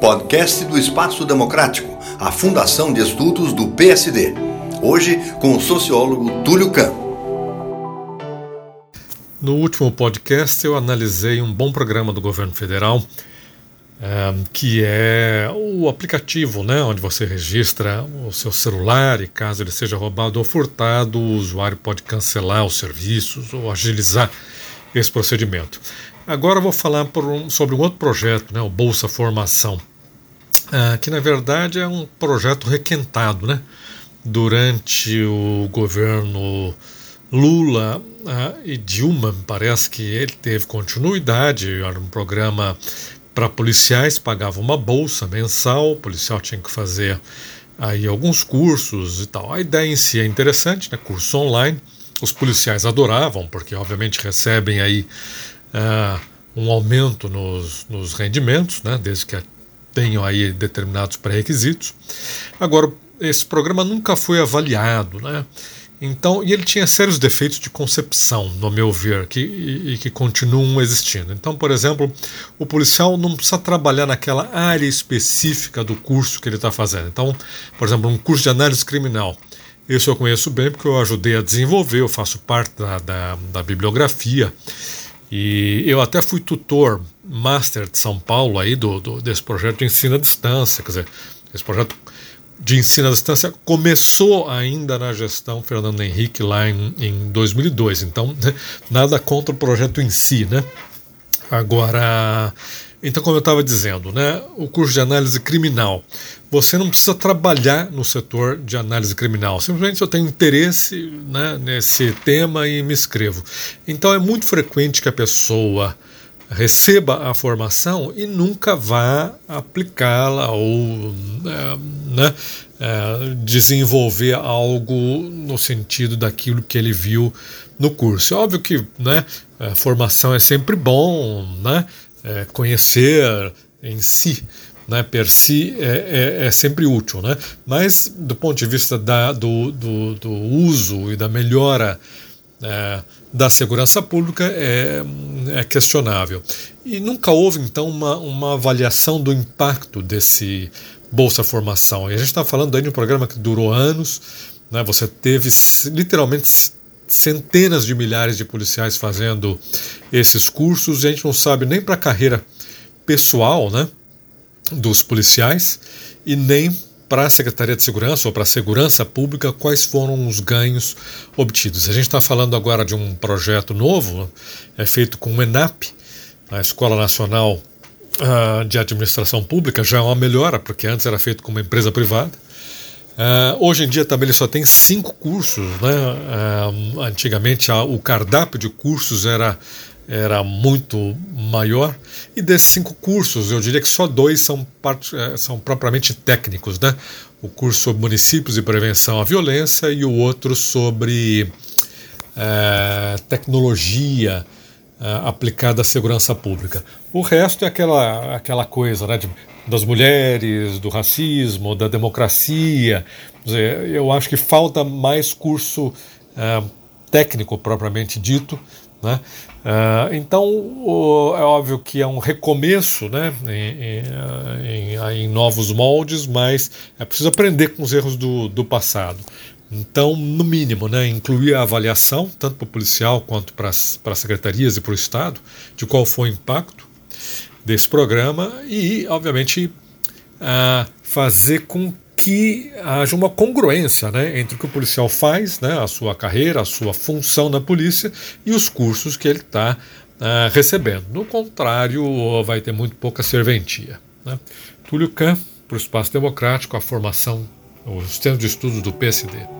Podcast do Espaço Democrático, a Fundação de Estudos do PSD. Hoje com o sociólogo Túlio Cam. No último podcast eu analisei um bom programa do governo federal que é o aplicativo, né, onde você registra o seu celular e caso ele seja roubado ou furtado, o usuário pode cancelar os serviços ou agilizar esse procedimento. Agora eu vou falar um, sobre um outro projeto, né, o Bolsa Formação, uh, que na verdade é um projeto requentado, né, durante o governo Lula uh, e Dilma, parece que ele teve continuidade, era um programa para policiais, pagava uma bolsa mensal, o policial tinha que fazer aí alguns cursos e tal. A ideia em si é interessante, né? Curso online. Os policiais adoravam, porque obviamente recebem aí uh, um aumento nos, nos rendimentos, né? Desde que tenham aí determinados pré-requisitos. Agora, esse programa nunca foi avaliado, né? Então, e ele tinha sérios defeitos de concepção, no meu ver, que, e, e, que continuam existindo. Então, por exemplo, o policial não precisa trabalhar naquela área específica do curso que ele está fazendo. Então, por exemplo, um curso de análise criminal. Esse eu conheço bem porque eu ajudei a desenvolver, eu faço parte da, da, da bibliografia. E eu até fui tutor master de São Paulo aí do, do, desse projeto de ensino à distância. Quer dizer, esse projeto de ensino à distância começou ainda na gestão Fernando Henrique lá em, em 2002. Então, nada contra o projeto em si, né? Agora, então, como eu estava dizendo, né, o curso de análise criminal, você não precisa trabalhar no setor de análise criminal. Simplesmente eu tenho interesse né, nesse tema e me inscrevo. Então, é muito frequente que a pessoa receba a formação e nunca vá aplicá-la ou é, né, é, desenvolver algo no sentido daquilo que ele viu no curso. É óbvio que né, a formação é sempre bom, né, é, conhecer em si, né, per si é, é, é, sempre útil, né? mas do ponto de vista da, do, do, do uso e da melhora é, da segurança pública é, é, questionável. E nunca houve, então, uma, uma avaliação do impacto desse Bolsa Formação. E a gente está falando aí de um programa que durou anos, né, você teve literalmente centenas de milhares de policiais fazendo esses cursos, e a gente não sabe nem para a carreira pessoal né, dos policiais e nem para a Secretaria de Segurança ou para a Segurança Pública quais foram os ganhos obtidos. A gente está falando agora de um projeto novo, é feito com o ENAP, a Escola Nacional uh, de Administração Pública, já é uma melhora, porque antes era feito com uma empresa privada. Uh, hoje em dia também ele só tem cinco cursos, né? Uh, antigamente o cardápio de cursos era era muito maior. E desses cinco cursos, eu diria que só dois são, part... Eh, são propriamente técnicos, né? O curso sobre municípios e prevenção à violência e o outro sobre é, tecnologia é, aplicada à segurança pública. O resto é aquela, aquela coisa né, de, das mulheres, do racismo, da democracia. Dizer, eu acho que falta mais curso é, técnico propriamente dito né? Uh, então, o, é óbvio que é um recomeço né, em, em, em, novos moldes, mas é preciso aprender com os erros do, do passado. Então, no mínimo, né, incluir a avaliação, tanto para o policial quanto para as secretarias e para o Estado, de qual foi o impacto desse programa e, obviamente, uh, fazer com que haja uma congruência né, entre o que o policial faz, né, a sua carreira, a sua função na polícia e os cursos que ele está ah, recebendo. No contrário, vai ter muito pouca serventia. Né. Túlio Kahn, para o Espaço Democrático, a formação, o sistema de estudos do PSD.